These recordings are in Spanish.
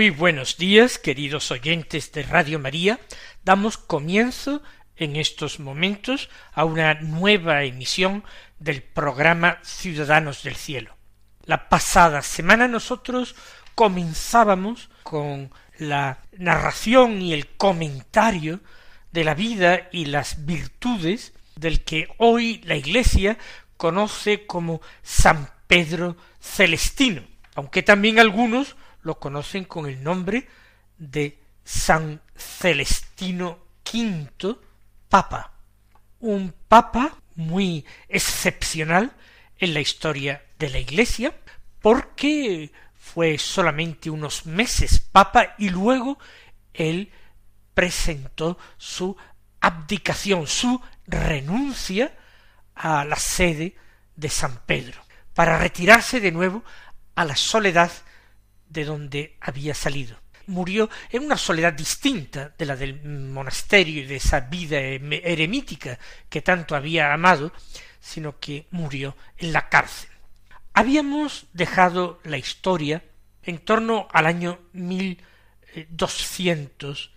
Muy buenos días, queridos oyentes de Radio María. Damos comienzo en estos momentos a una nueva emisión del programa Ciudadanos del Cielo. La pasada semana nosotros comenzábamos con la narración y el comentario de la vida y las virtudes del que hoy la Iglesia conoce como San Pedro Celestino, aunque también algunos lo conocen con el nombre de San Celestino V Papa, un papa muy excepcional en la historia de la Iglesia, porque fue solamente unos meses papa y luego él presentó su abdicación, su renuncia a la sede de San Pedro, para retirarse de nuevo a la soledad de donde había salido. Murió en una soledad distinta de la del monasterio y de esa vida eremítica que tanto había amado, sino que murió en la cárcel. Habíamos dejado la historia en torno al año mil doscientos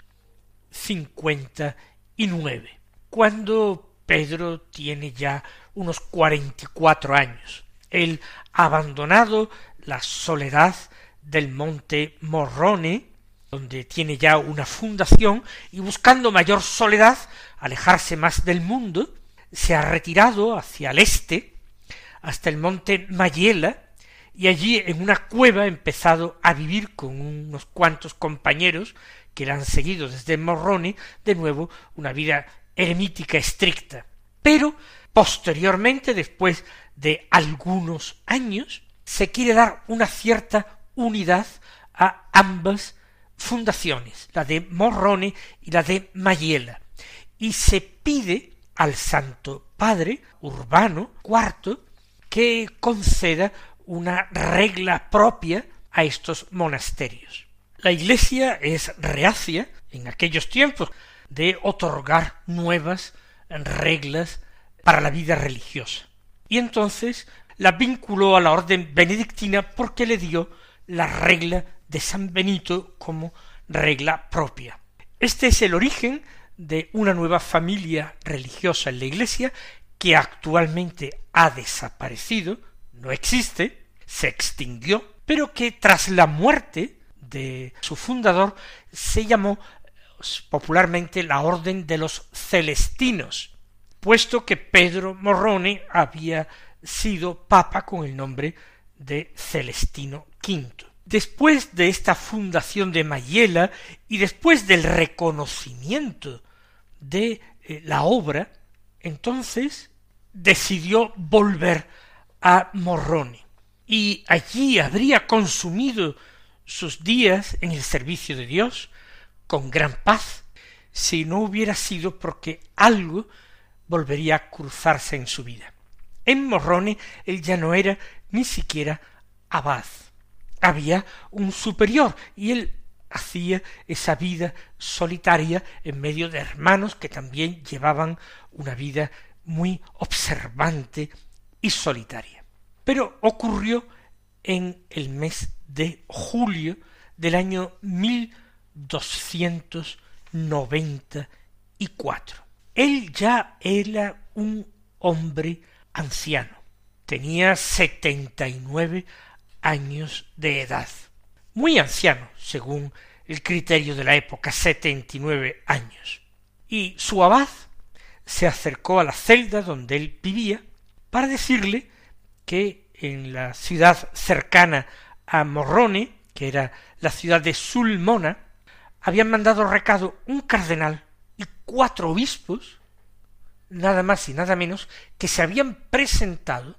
cincuenta y nueve, cuando Pedro tiene ya unos cuarenta y cuatro años. Él ha abandonado la soledad del monte Morrone, donde tiene ya una fundación, y buscando mayor soledad, alejarse más del mundo, se ha retirado hacia el este, hasta el monte Mayela, y allí en una cueva ha empezado a vivir con unos cuantos compañeros que le han seguido desde Morrone, de nuevo una vida eremítica estricta. Pero posteriormente, después de algunos años, se quiere dar una cierta unidad a ambas fundaciones, la de Morrone y la de Mayela, y se pide al Santo Padre Urbano IV que conceda una regla propia a estos monasterios. La Iglesia es reacia en aquellos tiempos de otorgar nuevas reglas para la vida religiosa. Y entonces la vinculó a la orden benedictina porque le dio la regla de San Benito como regla propia. Este es el origen de una nueva familia religiosa en la Iglesia que actualmente ha desaparecido, no existe, se extinguió, pero que tras la muerte de su fundador se llamó popularmente la Orden de los Celestinos, puesto que Pedro Morrone había sido papa con el nombre de Celestino V. Después de esta fundación de Mayela y después del reconocimiento de eh, la obra, entonces decidió volver a Morrone y allí habría consumido sus días en el servicio de Dios con gran paz si no hubiera sido porque algo volvería a cruzarse en su vida. En Morrone él ya no era ni siquiera abad. Había un superior y él hacía esa vida solitaria en medio de hermanos que también llevaban una vida muy observante y solitaria. Pero ocurrió en el mes de julio del año mil doscientos noventa y cuatro. Él ya era un hombre anciano. Tenía setenta y nueve años de edad. Muy anciano, según el criterio de la época, setenta y nueve años. Y su abad se acercó a la celda donde él vivía para decirle que en la ciudad cercana a Morrone, que era la ciudad de Sulmona, habían mandado recado un cardenal y cuatro obispos, nada más y nada menos, que se habían presentado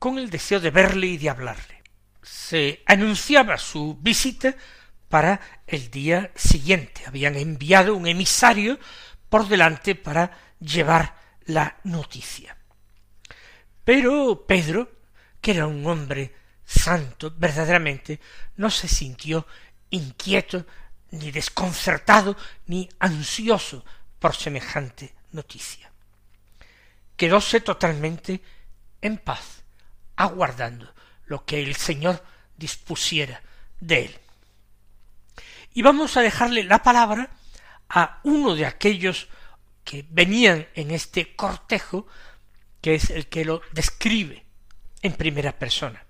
con el deseo de verle y de hablarle. Se anunciaba su visita para el día siguiente. Habían enviado un emisario por delante para llevar la noticia. Pero Pedro, que era un hombre santo, verdaderamente no se sintió inquieto, ni desconcertado, ni ansioso por semejante noticia. Quedóse totalmente en paz, aguardando lo que el Señor dispusiera de él. Y vamos a dejarle la palabra a uno de aquellos que venían en este cortejo, que es el que lo describe en primera persona.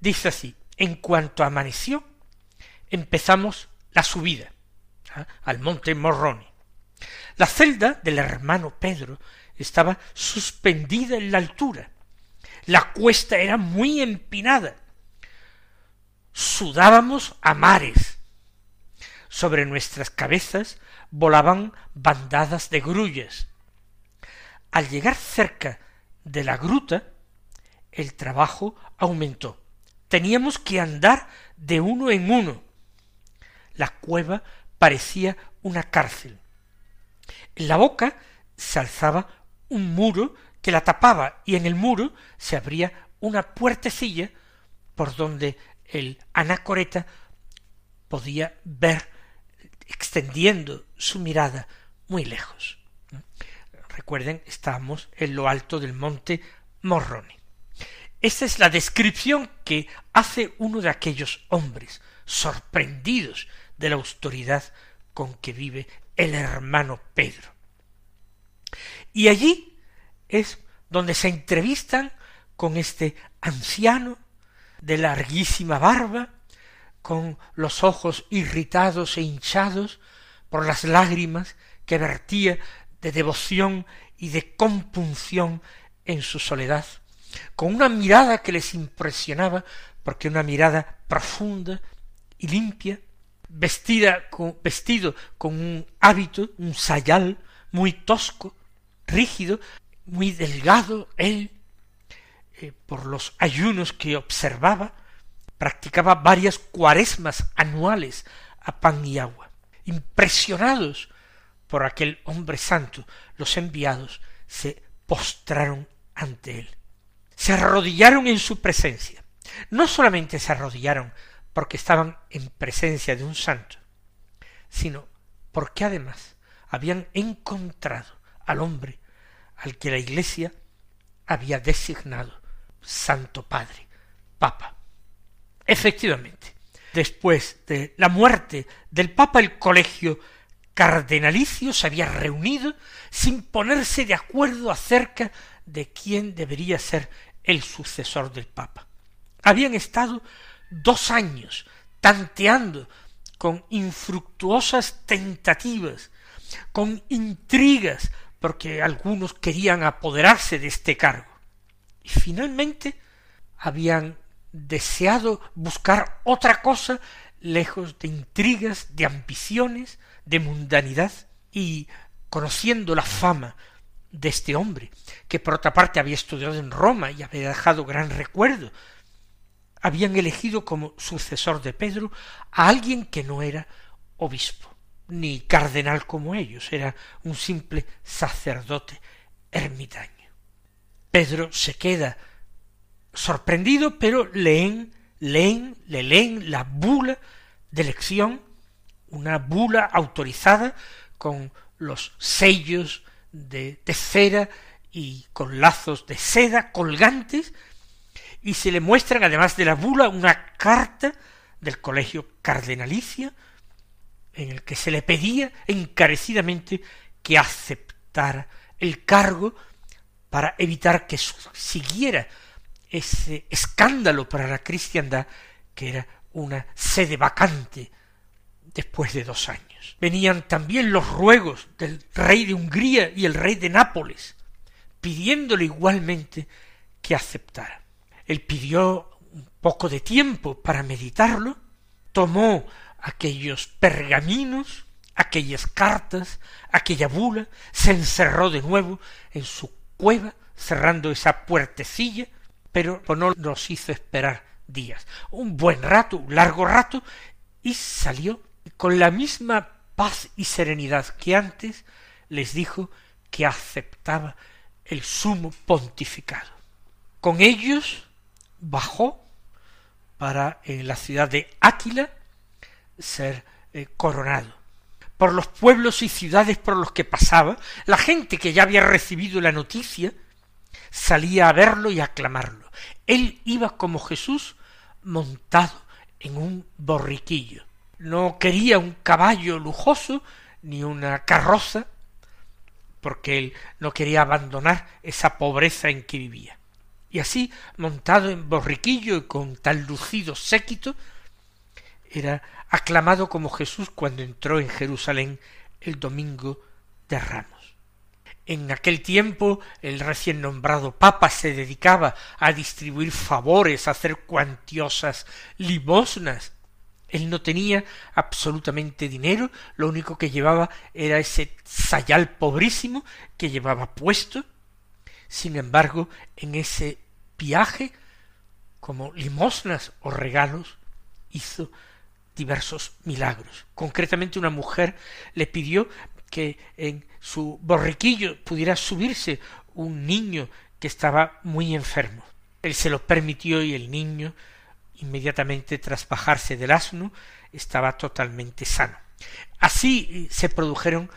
Dice así, en cuanto amaneció, empezamos la subida ¿ah? al monte Morrone. La celda del hermano Pedro estaba suspendida en la altura. La cuesta era muy empinada. Sudábamos a mares. Sobre nuestras cabezas volaban bandadas de grullas. Al llegar cerca de la gruta, el trabajo aumentó teníamos que andar de uno en uno. La cueva parecía una cárcel. En la boca se alzaba un muro que la tapaba y en el muro se abría una puertecilla por donde el anacoreta podía ver extendiendo su mirada muy lejos. Recuerden, estábamos en lo alto del monte Morrone. Esta es la descripción que hace uno de aquellos hombres sorprendidos de la autoridad con que vive el hermano Pedro. Y allí es donde se entrevistan con este anciano de larguísima barba, con los ojos irritados e hinchados por las lágrimas que vertía de devoción y de compunción en su soledad, con una mirada que les impresionaba, porque una mirada profunda y limpia, vestida vestido con un hábito, un sayal muy tosco, rígido, muy delgado, él, eh, por los ayunos que observaba, practicaba varias cuaresmas anuales a pan y agua. Impresionados por aquel hombre santo, los enviados se postraron ante él se arrodillaron en su presencia. No solamente se arrodillaron porque estaban en presencia de un santo, sino porque además habían encontrado al hombre al que la Iglesia había designado Santo Padre, Papa. Efectivamente, después de la muerte del Papa, el colegio cardenalicio se había reunido sin ponerse de acuerdo acerca de quién debería ser el sucesor del Papa. Habían estado dos años tanteando con infructuosas tentativas, con intrigas, porque algunos querían apoderarse de este cargo. Y finalmente habían deseado buscar otra cosa lejos de intrigas, de ambiciones, de mundanidad, y conociendo la fama de este hombre, que por otra parte había estudiado en Roma y había dejado gran recuerdo, habían elegido como sucesor de Pedro a alguien que no era obispo, ni cardenal como ellos, era un simple sacerdote ermitaño. Pedro se queda sorprendido, pero leen, leen, le leen la bula de elección, una bula autorizada con los sellos de, cera y con lazos de seda colgantes, y se le muestran, además de la bula, una carta del colegio cardenalicio, en el que se le pedía encarecidamente que aceptara el cargo para evitar que siguiera ese escándalo para la cristiandad que era una sede vacante después de dos años. Venían también los ruegos del rey de Hungría y el rey de Nápoles, pidiéndole igualmente que aceptara. Él pidió un poco de tiempo para meditarlo, tomó aquellos pergaminos, aquellas cartas, aquella bula, se encerró de nuevo en su cueva, cerrando esa puertecilla, pero no nos hizo esperar días, un buen rato, un largo rato, y salió con la misma paz y serenidad que antes les dijo que aceptaba el sumo pontificado. Con ellos bajó para en la ciudad de Áquila ser eh, coronado. Por los pueblos y ciudades por los que pasaba, la gente que ya había recibido la noticia salía a verlo y a aclamarlo. Él iba como Jesús montado en un borriquillo. No quería un caballo lujoso ni una carroza, porque él no quería abandonar esa pobreza en que vivía. Y así, montado en borriquillo y con tal lucido séquito, era aclamado como Jesús cuando entró en Jerusalén el domingo de Ramos. En aquel tiempo el recién nombrado Papa se dedicaba a distribuir favores, a hacer cuantiosas limosnas. Él no tenía absolutamente dinero, lo único que llevaba era ese sayal pobrísimo que llevaba puesto. Sin embargo, en ese viaje, como limosnas o regalos, hizo diversos milagros. Concretamente una mujer le pidió que en su borriquillo pudiera subirse un niño que estaba muy enfermo. Él se lo permitió y el niño, inmediatamente tras bajarse del asno, estaba totalmente sano. Así se produjeron,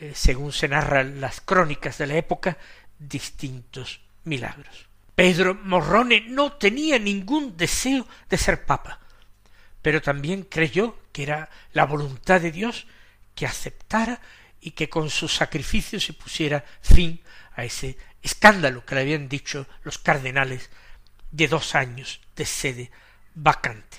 eh, según se narran las crónicas de la época, distintos milagros. Pedro Morrone no tenía ningún deseo de ser papa pero también creyó que era la voluntad de Dios que aceptara y que con su sacrificio se pusiera fin a ese escándalo que le habían dicho los cardenales de dos años de sede vacante.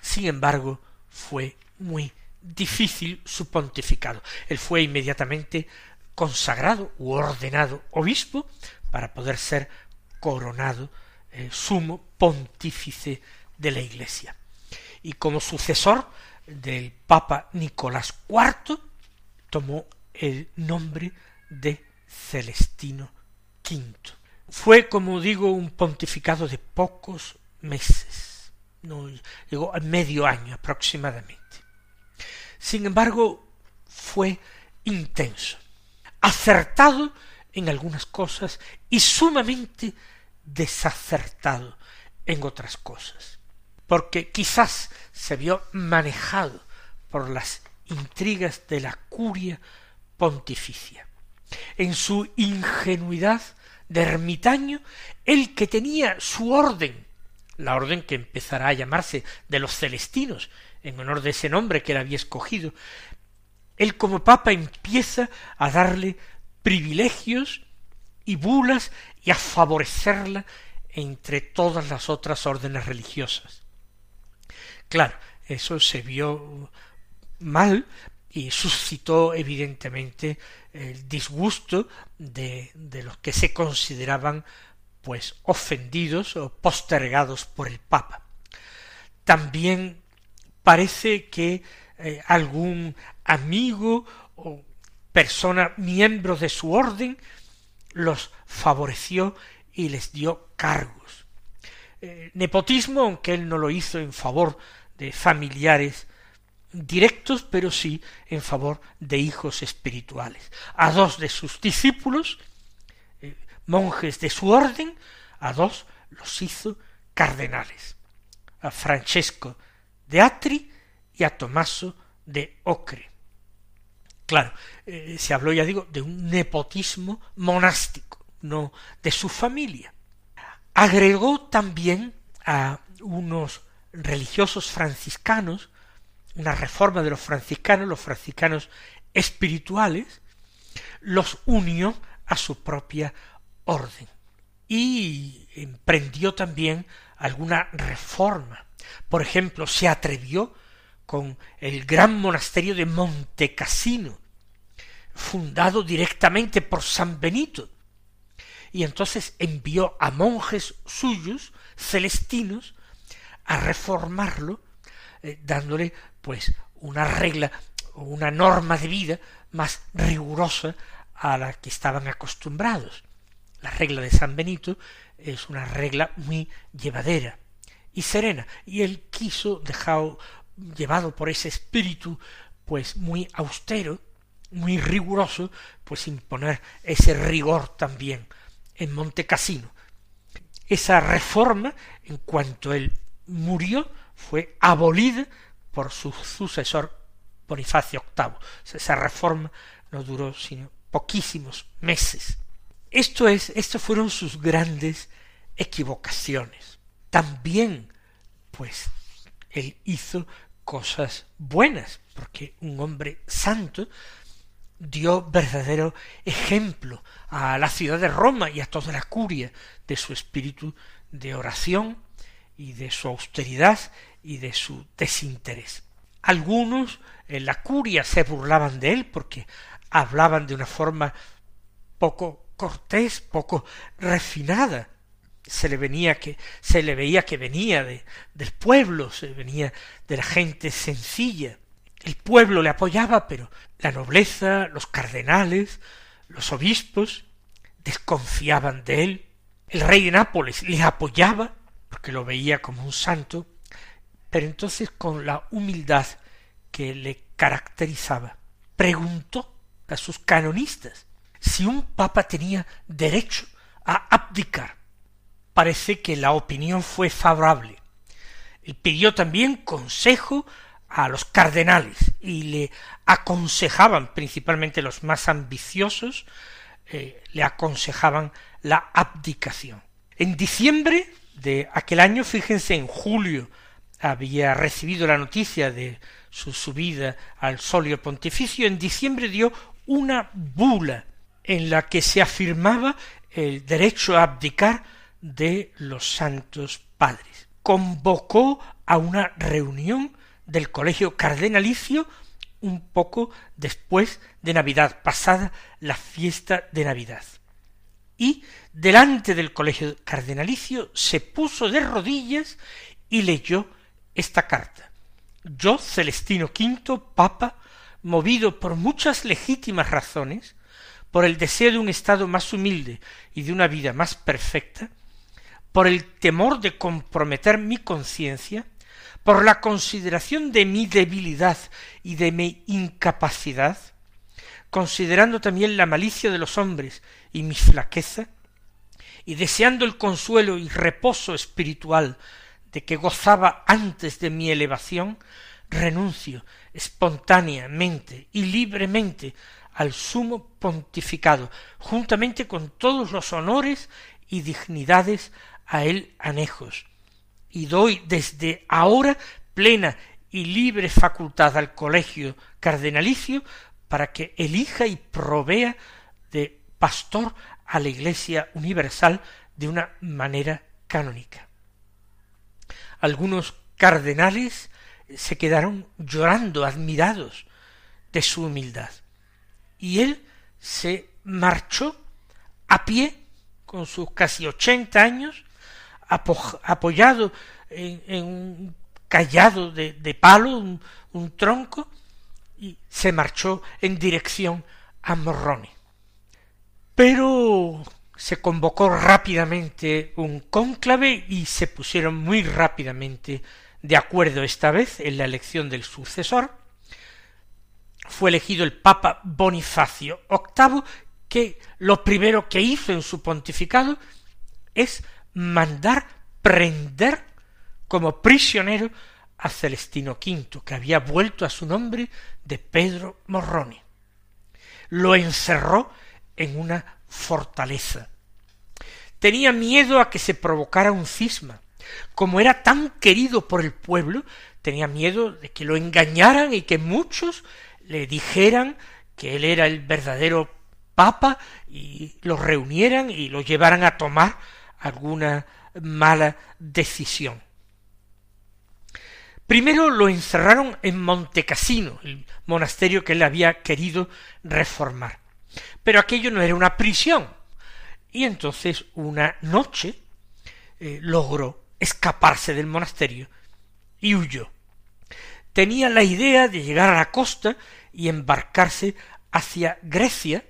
Sin embargo, fue muy difícil su pontificado. Él fue inmediatamente consagrado u ordenado obispo para poder ser coronado el sumo pontífice de la Iglesia y como sucesor del Papa Nicolás IV tomó el nombre de Celestino V. Fue, como digo, un pontificado de pocos meses, no llegó a medio año aproximadamente. Sin embargo, fue intenso, acertado en algunas cosas y sumamente desacertado en otras cosas porque quizás se vio manejado por las intrigas de la curia pontificia. En su ingenuidad de ermitaño, el que tenía su orden, la orden que empezará a llamarse de los celestinos, en honor de ese nombre que él había escogido, él como papa empieza a darle privilegios y bulas y a favorecerla entre todas las otras órdenes religiosas. Claro, eso se vio mal y suscitó evidentemente el disgusto de, de los que se consideraban pues ofendidos o postergados por el Papa. También parece que eh, algún amigo o persona miembro de su orden los favoreció y les dio cargos. Eh, nepotismo, aunque él no lo hizo en favor de familiares directos, pero sí en favor de hijos espirituales. A dos de sus discípulos, eh, monjes de su orden, a dos los hizo cardenales, a Francesco de Atri y a Tomaso de Ocre. Claro, eh, se habló, ya digo, de un nepotismo monástico, no de su familia. Agregó también a unos religiosos franciscanos, una reforma de los franciscanos, los franciscanos espirituales, los unió a su propia orden y emprendió también alguna reforma. Por ejemplo, se atrevió con el gran monasterio de Montecassino, fundado directamente por San Benito, y entonces envió a monjes suyos, celestinos, a reformarlo, eh, dándole pues una regla o una norma de vida más rigurosa a la que estaban acostumbrados. La regla de San Benito es una regla muy llevadera y serena, y él quiso, dejado, llevado por ese espíritu, pues muy austero, muy riguroso, pues imponer ese rigor también en Monte Cassino. Esa reforma, en cuanto él murió, fue abolida por su sucesor Bonifacio VIII. Esa reforma no duró sino poquísimos meses. Esto es, estas fueron sus grandes equivocaciones. También, pues, él hizo cosas buenas, porque un hombre santo dio verdadero ejemplo a la ciudad de Roma y a toda la curia de su espíritu de oración y de su austeridad y de su desinterés. Algunos en la curia se burlaban de él porque hablaban de una forma poco cortés, poco refinada. Se le venía que, se le veía que venía de, del pueblo, se venía de la gente sencilla. El pueblo le apoyaba, pero la nobleza, los cardenales, los obispos desconfiaban de él. El rey de Nápoles le apoyaba, porque lo veía como un santo, pero entonces con la humildad que le caracterizaba, preguntó a sus canonistas si un papa tenía derecho a abdicar. Parece que la opinión fue favorable. Él pidió también consejo a los cardenales y le aconsejaban, principalmente los más ambiciosos, eh, le aconsejaban la abdicación. En diciembre de aquel año, fíjense, en julio había recibido la noticia de su subida al solio pontificio, en diciembre dio una bula en la que se afirmaba el derecho a abdicar de los santos padres. Convocó a una reunión del colegio cardenalicio un poco después de Navidad, pasada la fiesta de Navidad. Y delante del colegio cardenalicio se puso de rodillas y leyó esta carta. Yo, Celestino V, Papa, movido por muchas legítimas razones, por el deseo de un estado más humilde y de una vida más perfecta, por el temor de comprometer mi conciencia, por la consideración de mi debilidad y de mi incapacidad, considerando también la malicia de los hombres y mi flaqueza, y deseando el consuelo y reposo espiritual de que gozaba antes de mi elevación, renuncio espontáneamente y libremente al sumo pontificado, juntamente con todos los honores y dignidades a él anejos, y doy desde ahora plena y libre facultad al colegio cardenalicio para que elija y provea de pastor a la Iglesia universal de una manera canónica. Algunos cardenales se quedaron llorando, admirados de su humildad y él se marchó a pie con sus casi ochenta años, apoyado en, un callado de, palo, un, tronco, y se marchó en dirección a Morrone. Pero se convocó rápidamente un cónclave y se pusieron muy rápidamente de acuerdo esta vez en la elección del sucesor, fue elegido el Papa Bonifacio VIII, que lo primero que hizo en su pontificado es mandar prender como prisionero a Celestino V, que había vuelto a su nombre de Pedro Morrone. Lo encerró en una fortaleza. Tenía miedo a que se provocara un cisma. Como era tan querido por el pueblo, tenía miedo de que lo engañaran y que muchos le dijeran que él era el verdadero papa y lo reunieran y lo llevaran a tomar alguna mala decisión. Primero lo encerraron en Montecassino, el monasterio que él había querido reformar. Pero aquello no era una prisión, Y entonces una noche eh, logró escaparse del monasterio y huyó. Tenía la idea de llegar a la costa y embarcarse hacia Grecia,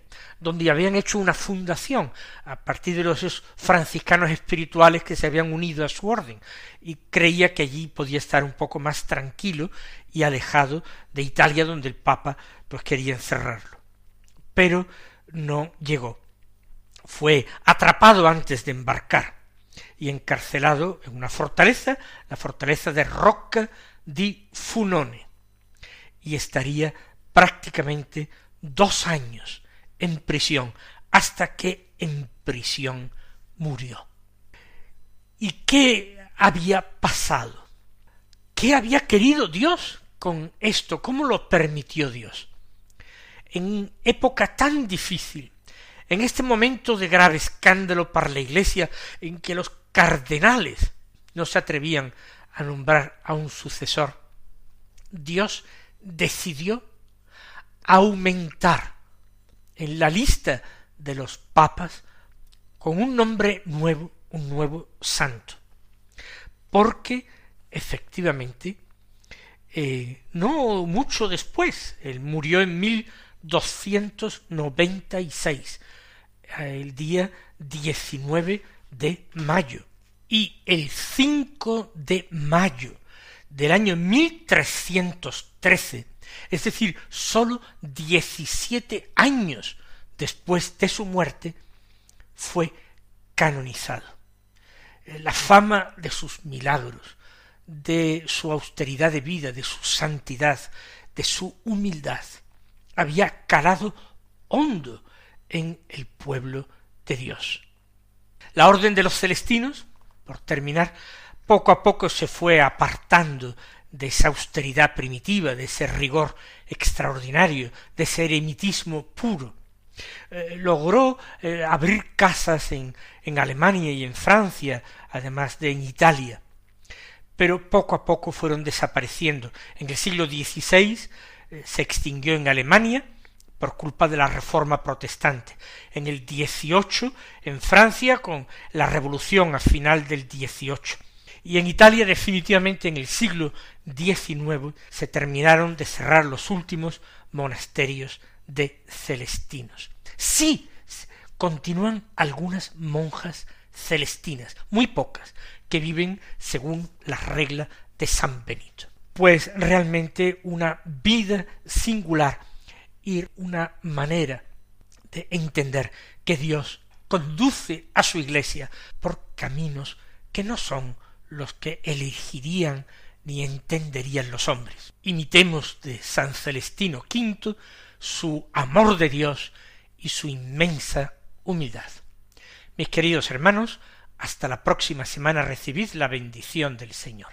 donde habían hecho una fundación a partir de los franciscanos espirituales que se habían unido a su orden, y creía que allí podía estar un poco más tranquilo y alejado de Italia, donde el Papa pues quería encerrarlo. Pero no llegó. Fue atrapado antes de embarcar y encarcelado en una fortaleza, la fortaleza de Rocca di Funone, y estaría prácticamente dos años en prisión, hasta que en prisión murió. ¿Y qué había pasado? ¿Qué había querido Dios con esto? ¿Cómo lo permitió Dios? En época tan difícil, en este momento de grave escándalo para la Iglesia, en que los cardenales no se atrevían a nombrar a un sucesor, Dios decidió aumentar en la lista de los papas con un nombre nuevo, un nuevo santo. Porque efectivamente, eh, no mucho después, él murió en 1296, el día 19 de mayo. Y el 5 de mayo del año 1313, es decir, sólo diecisiete años después de su muerte, fue canonizado. Eh, la fama de sus milagros, de su austeridad de vida, de su santidad, de su humildad, había calado hondo en el pueblo de Dios. La orden de los celestinos, por terminar, poco a poco se fue apartando de esa austeridad primitiva, de ese rigor extraordinario, de ese eremitismo puro. Eh, logró eh, abrir casas en, en Alemania y en Francia, además de en Italia, pero poco a poco fueron desapareciendo. En el siglo XVI eh, se extinguió en Alemania por culpa de la reforma protestante. En el XVIII en Francia con la revolución a final del XVIII y en Italia definitivamente en el siglo XIX se terminaron de cerrar los últimos monasterios de celestinos. Sí, continúan algunas monjas celestinas, muy pocas, que viven según la regla de San Benito. Pues realmente una vida singular y una manera de entender que Dios conduce a su iglesia por caminos que no son los que elegirían ni entenderían los hombres. Imitemos de San Celestino V su amor de Dios y su inmensa humildad. Mis queridos hermanos, hasta la próxima semana recibid la bendición del Señor.